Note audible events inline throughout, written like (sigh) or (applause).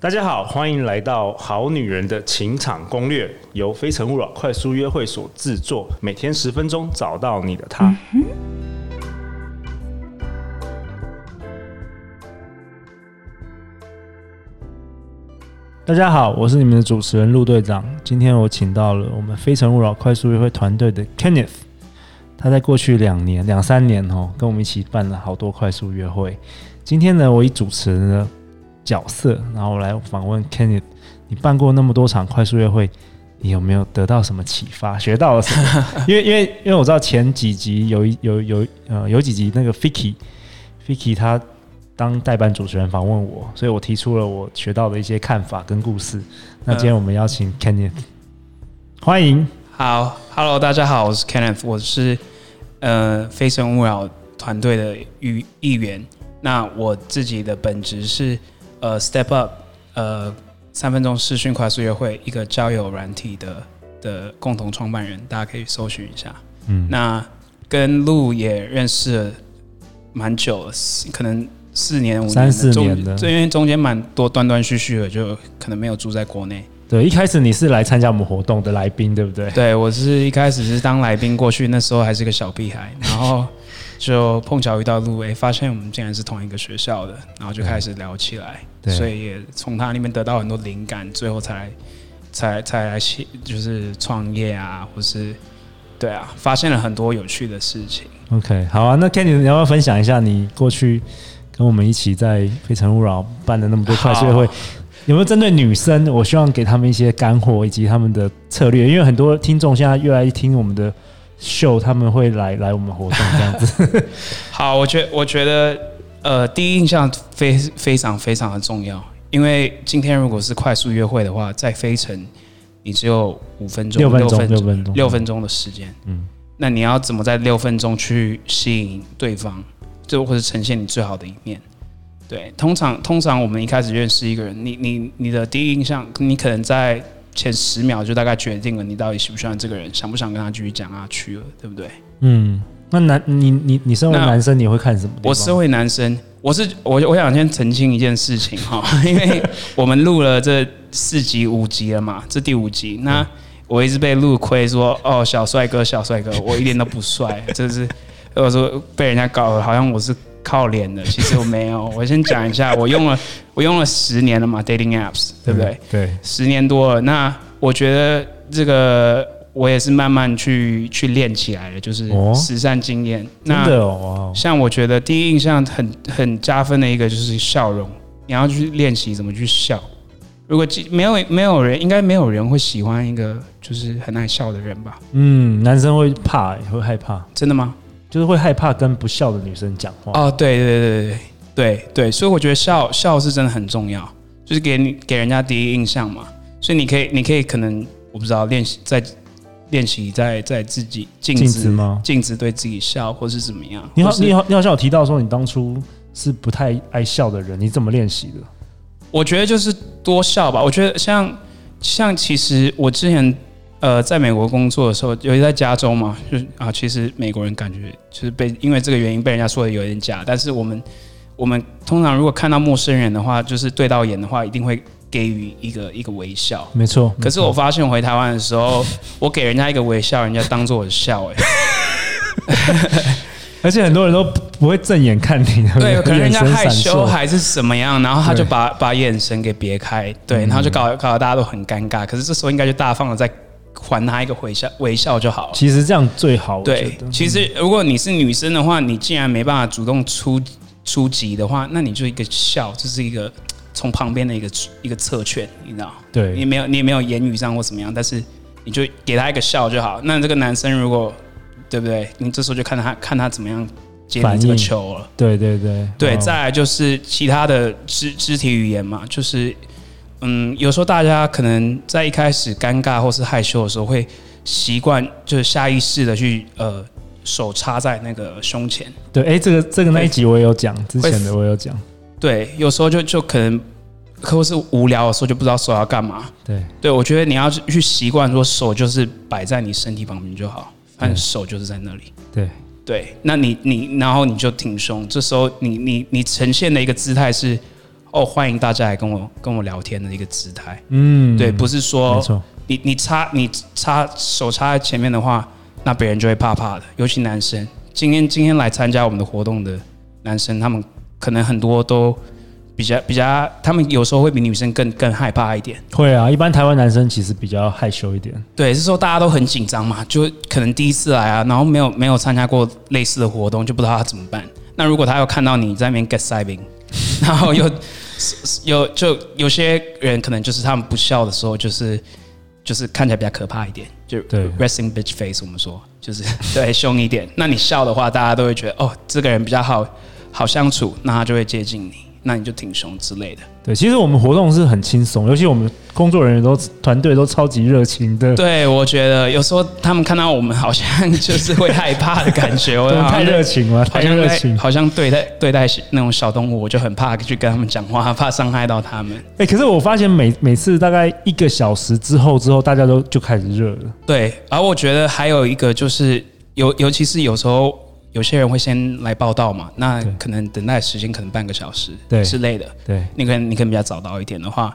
大家好，欢迎来到《好女人的情场攻略》，由非诚勿扰快速约会所制作，每天十分钟，找到你的他。大家好，我是你们的主持人陆队长。今天我请到了我们非诚勿扰快速约会团队的 Kenneth，他在过去两年、两三年哦，跟我们一起办了好多快速约会。今天呢，我以主持人呢。角色，然后我来访问 Kenneth，你办过那么多场快速约会，你有没有得到什么启发？学到了什么？(laughs) 因为因为因为我知道前几集有一有有呃有几集那个 Vicky Vicky 他当代班主持人访问我，所以我提出了我学到的一些看法跟故事。那今天我们邀请 Kenneth，欢迎。好，Hello，大家好，我是 Kenneth，我是呃非诚勿扰团队的一一员。那我自己的本职是。呃、uh，Step Up，呃，三分钟视讯快速约会，一个交友软体的的共同创办人，大家可以搜寻一下。嗯，那跟陆也认识了蛮久了，可能四年五年三四年的，因为中间蛮多断断续续的，就可能没有住在国内。对，一开始你是来参加我们活动的来宾，对不对？对，我是一开始是当来宾过去，那时候还是个小屁孩，然后。就碰巧遇到路威，发现我们竟然是同一个学校的，然后就开始聊起来，对所以也从他那边得到很多灵感，最后才才才来写就是创业啊，或是对啊，发现了很多有趣的事情。OK，好啊，那 Kenny 你要不要分享一下你过去跟我们一起在非诚勿扰办的那么多快速约会，有没有针对女生？我希望给他们一些干货以及他们的策略，因为很多听众现在越来越听我们的。秀他们会来来我们活动这样子。(laughs) 好，我觉我觉得呃，第一印象非非常非常的重要，因为今天如果是快速约会的话，在飞城你只有五分钟、六分钟、六分钟、六分钟的时间，嗯，那你要怎么在六分钟去吸引对方，就或者呈现你最好的一面？对，通常通常我们一开始认识一个人，你你你的第一印象，你可能在。前十秒就大概决定了你到底喜不喜欢这个人，想不想跟他继续讲下去了，对不对？嗯，那男你你你身为男生你会看什么？我身为男生，我是我我想先澄清一件事情哈，(laughs) 因为我们录了这四集五集了嘛，这第五集，那我一直被陆亏说哦小帅哥小帅哥，我一点都不帅，(laughs) 就是我说被人家搞得好像我是。靠脸的，其实我没有。我先讲一下，(laughs) 我用了我用了十年了嘛，dating apps，对不对？对，十年多了。那我觉得这个我也是慢慢去去练起来的，就是实战经验。真的哦，像我觉得第一印象很很加分的一个就是笑容，你要去练习怎么去笑。如果没有没有人，应该没有人会喜欢一个就是很爱笑的人吧？嗯，男生会怕，会害怕。真的吗？就是会害怕跟不笑的女生讲话哦，对对对对对对，所以我觉得笑笑是真的很重要，就是给你给人家第一印象嘛。所以你可以你可以可能我不知道练习在练习在在自己镜子，镜子吗？镜子对自己笑，或是怎么样？你好你好你好像有提到说你当初是不太爱笑的人，你怎么练习的？我觉得就是多笑吧。我觉得像像其实我之前。呃，在美国工作的时候，尤其在加州嘛，就是啊，其实美国人感觉就是被因为这个原因被人家说的有点假。但是我们我们通常如果看到陌生人的话，就是对到眼的话，一定会给予一个一个微笑。没错。可是我发现我回台湾的时候，我给人家一个微笑，人家当做我的笑哎。(laughs) 而且很多人都不会正眼看你，(laughs) 对，可能人家害羞还是什么样，然后他就把把眼神给别开，对，然后就搞搞得大家都很尴尬。可是这时候应该就大方的在。还他一个微笑，微笑就好了。其实这样最好。对，其实如果你是女生的话，你既然没办法主动出出击的话，那你就一个笑，这是一个从旁边的一个一个侧劝，你知道？对，你没有，你也没有言语上或怎么样，但是你就给他一个笑就好。那这个男生如果对不对？你这时候就看他看他怎么样接你这个球了。对对对对，再来就是其他的肢肢体语言嘛，就是。嗯，有时候大家可能在一开始尴尬或是害羞的时候，会习惯就是下意识的去呃手插在那个胸前。对，哎、欸，这个这个那一集我也有讲，之前的我也有讲。对，有时候就就可能，或是无聊的时候就不知道手要干嘛。对，对我觉得你要去习惯说手就是摆在你身体旁边就好，反正手就是在那里。对对，那你你然后你就挺胸，这时候你你你呈现的一个姿态是。哦，欢迎大家来跟我跟我聊天的一个姿态。嗯，对，不是说你你插你插手插在前面的话，那别人就会怕怕的，尤其男生。今天今天来参加我们的活动的男生，他们可能很多都。比较比较，他们有时候会比女生更更害怕一点。会啊，一般台湾男生其实比较害羞一点。对，是说大家都很紧张嘛，就可能第一次来啊，然后没有没有参加过类似的活动，就不知道他怎么办。那如果他要看到你在那边 get sibing，(laughs) 然后又有就有些人可能就是他们不笑的时候，就是就是看起来比较可怕一点，就对 resting bitch face，我们说就是 (laughs) 对凶一点。那你笑的话，大家都会觉得哦，这个人比较好好相处，那他就会接近你。那你就挺凶之类的。对，其实我们活动是很轻松，尤其我们工作人员都团队都超级热情的。对，我觉得有时候他们看到我们好像就是会害怕的感觉，(laughs) 我太热情了，太热情，好像对待对待那种小动物，我就很怕去跟他们讲话，怕伤害到他们。哎，可是我发现每每次大概一个小时之后之后，大家都就开始热了。对，而我觉得还有一个就是，尤尤其是有时候。有些人会先来报到嘛，那可能等待时间可能半个小时之类的。对，你可能你可能比较早到一点的话，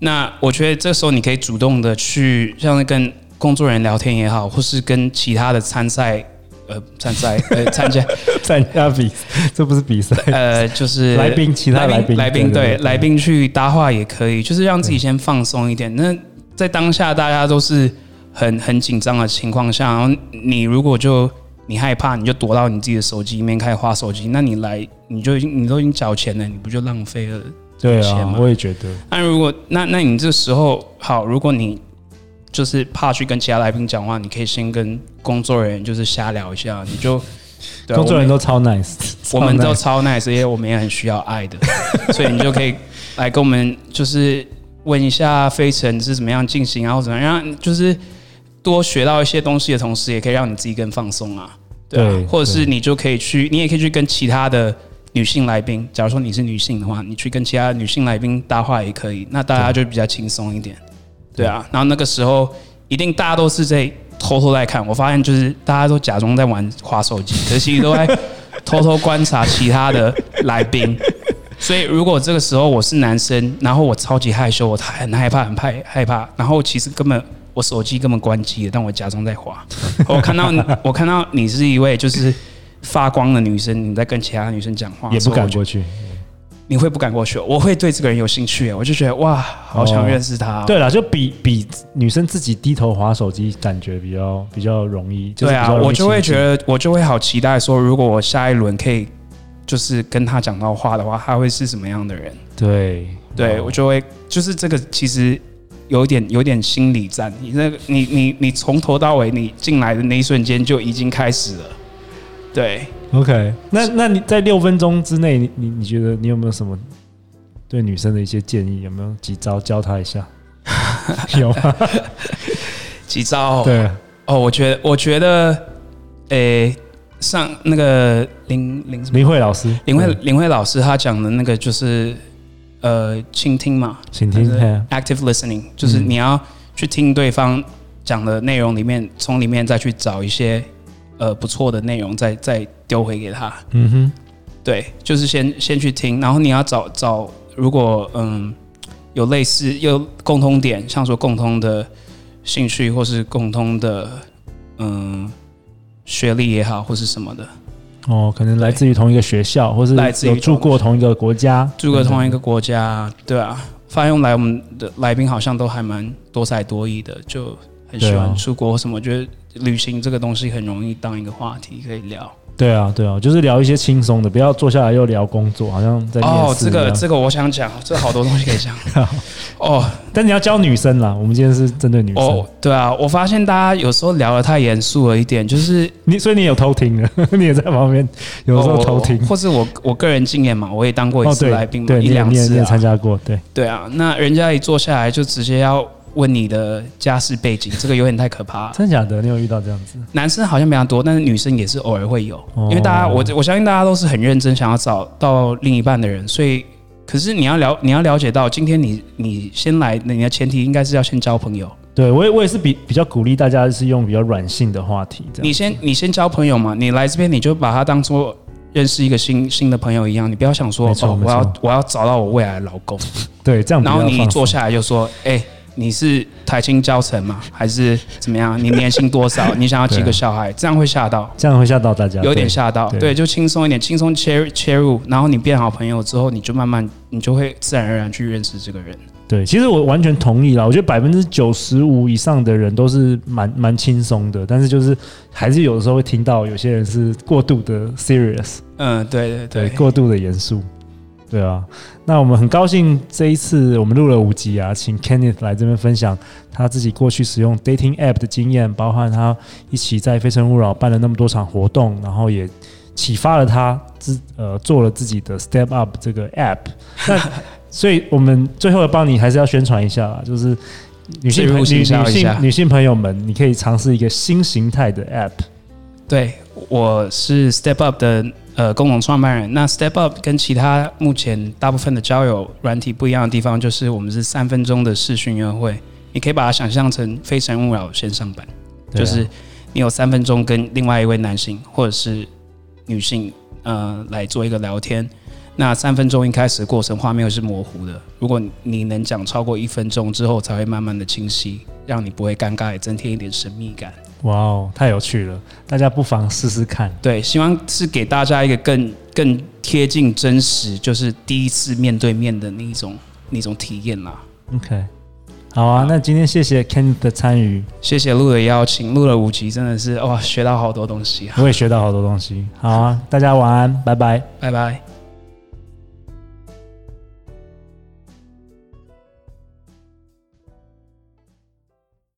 那我觉得这时候你可以主动的去，像跟工作人员聊天也好，或是跟其他的参赛呃参赛 (laughs) 呃参加参加比，这不是比赛，呃就是 (laughs) 来宾，其他来宾来宾对来宾去搭话也可以，就是让自己先放松一点。那在当下大家都是很很紧张的情况下，然后你如果就。你害怕，你就躲到你自己的手机里面开始花手机。那你来，你就已经你都已经缴钱了，你不就浪费了钱吗？对啊，我也觉得。那如果那那你这时候好，如果你就是怕去跟其他来宾讲话，你可以先跟工作人员就是瞎聊一下，你就 (laughs) 工作人员都超 nice，我们都超 nice，因为我们也很需要爱的，(laughs) 所以你就可以来跟我们就是问一下飞程是怎么样进行，啊，或怎么样就是。多学到一些东西的同时，也可以让你自己更放松啊，对啊，对，或者是你就可以去，你也可以去跟其他的女性来宾，假如说你是女性的话，你去跟其他女性来宾搭话也可以，那大家就比较轻松一点，对啊。然后那个时候一定大家都是在偷偷在看，我发现就是大家都假装在玩滑手机，可是其实都在偷偷观察其他的来宾。(laughs) 所以如果这个时候我是男生，然后我超级害羞，我很害怕，很怕害怕，然后其实根本。我手机根本关机了，但我假装在滑。(laughs) 我看到我看到你是一位就是发光的女生，你在跟其他女生讲话，也不敢过去。你会不敢过去？我会对这个人有兴趣，我就觉得哇，好想认识他。对了，就比比女生自己低头划手机，感觉比较比较容易。对啊，我就会觉得我就会好期待说，如果我下一轮可以就是跟他讲到话的话，他会是什么样的人？对，对我就会就是这个其实。有点有点心理战，你那个你你你从头到尾，你进来的那一瞬间就已经开始了。对，OK，那那你在六分钟之内，你你你觉得你有没有什么对女生的一些建议？有没有几招教她一下？(laughs) 有吗？(laughs) 几招？对哦，我觉得我觉得，诶、欸，上那个林林林慧老师，林慧林慧老师他讲的那个就是。呃，倾听嘛，倾听，active listening，就是你要去听对方讲的内容里面，从里面再去找一些呃不错的内容，再再丢回给他。嗯哼，对，就是先先去听，然后你要找找，如果嗯有类似有共通点，像说共通的兴趣或是共通的嗯学历也好，或是什么的。哦，可能来自于同一个学校，或是来自于住过同一个国家，住过同一个国家，对啊。发现来我们的来宾好像都还蛮多才多艺的，就很喜欢出国什么。我觉得旅行这个东西很容易当一个话题可以聊。对啊，对啊，就是聊一些轻松的，不要坐下来又聊工作，好像在哦，这个这个我想讲，这好多东西可以讲。(laughs) 哦，但你要教女生啦，我们今天是针对女生。哦，对啊，我发现大家有时候聊得太严肃了一点，就是你，所以你有偷听了，(laughs) 你也在旁边，有时候偷听，或是我我个人经验嘛，我也当过一次来宾嘛，一两次也参加过，对对啊，那人家一坐下来就直接要。问你的家世背景，这个有点太可怕。真的假的？你有遇到这样子？男生好像比较多，但是女生也是偶尔会有。因为大家，我我相信大家都是很认真想要找到另一半的人，所以，可是你要了，你要了解到，今天你你先来，你的前提应该是要先交朋友。对，我也我也是比比较鼓励大家是用比较软性的话题。你先你先交朋友嘛，你来这边你就把它当做认识一个新新的朋友一样，你不要想说哦，我要我要找到我未来的老公，对，这样。然后你一坐下来就说，哎、欸，你是台清教程吗？还是怎么样？你年薪多少？你想要几个小孩？这样会吓到，这样会吓到大家，有点吓到。对，对就轻松一点，轻松切切入，然后你变好朋友之后，你就慢慢，你就会自然而然去认识这个人。对，其实我完全同意啦。我觉得百分之九十五以上的人都是蛮蛮轻松的，但是就是还是有的时候会听到有些人是过度的 serious。嗯，对对对，对，过度的严肃。对啊，那我们很高兴这一次我们录了五集啊，请 Kenneth 来这边分享他自己过去使用 dating app 的经验，包含他一起在非诚勿扰办了那么多场活动，然后也启发了他自呃做了自己的 Step Up 这个 app。(laughs) 那所以，我们最后的帮你还是要宣传一下啦，就是女性女女性女性朋友们，你可以尝试一个新形态的 App。对，我是 Step Up 的呃共同创办人。那 Step Up 跟其他目前大部分的交友软体不一样的地方，就是我们是三分钟的视讯约会。你可以把它想象成非诚勿扰线上版，就是你有三分钟跟另外一位男性或者是女性呃来做一个聊天。那三分钟一开始的过程，画面会是模糊的。如果你能讲超过一分钟之后，才会慢慢的清晰，让你不会尴尬，也增添一点神秘感。哇哦，太有趣了！大家不妨试试看。对，希望是给大家一个更更贴近真实，就是第一次面对面的那一种那种体验啦。OK，好啊，那今天谢谢 Ken 的参与，谢谢路的邀请，录了五集，真的是哇，学到好多东西。我也学到好多东西。好啊，大家晚安，拜拜，拜拜。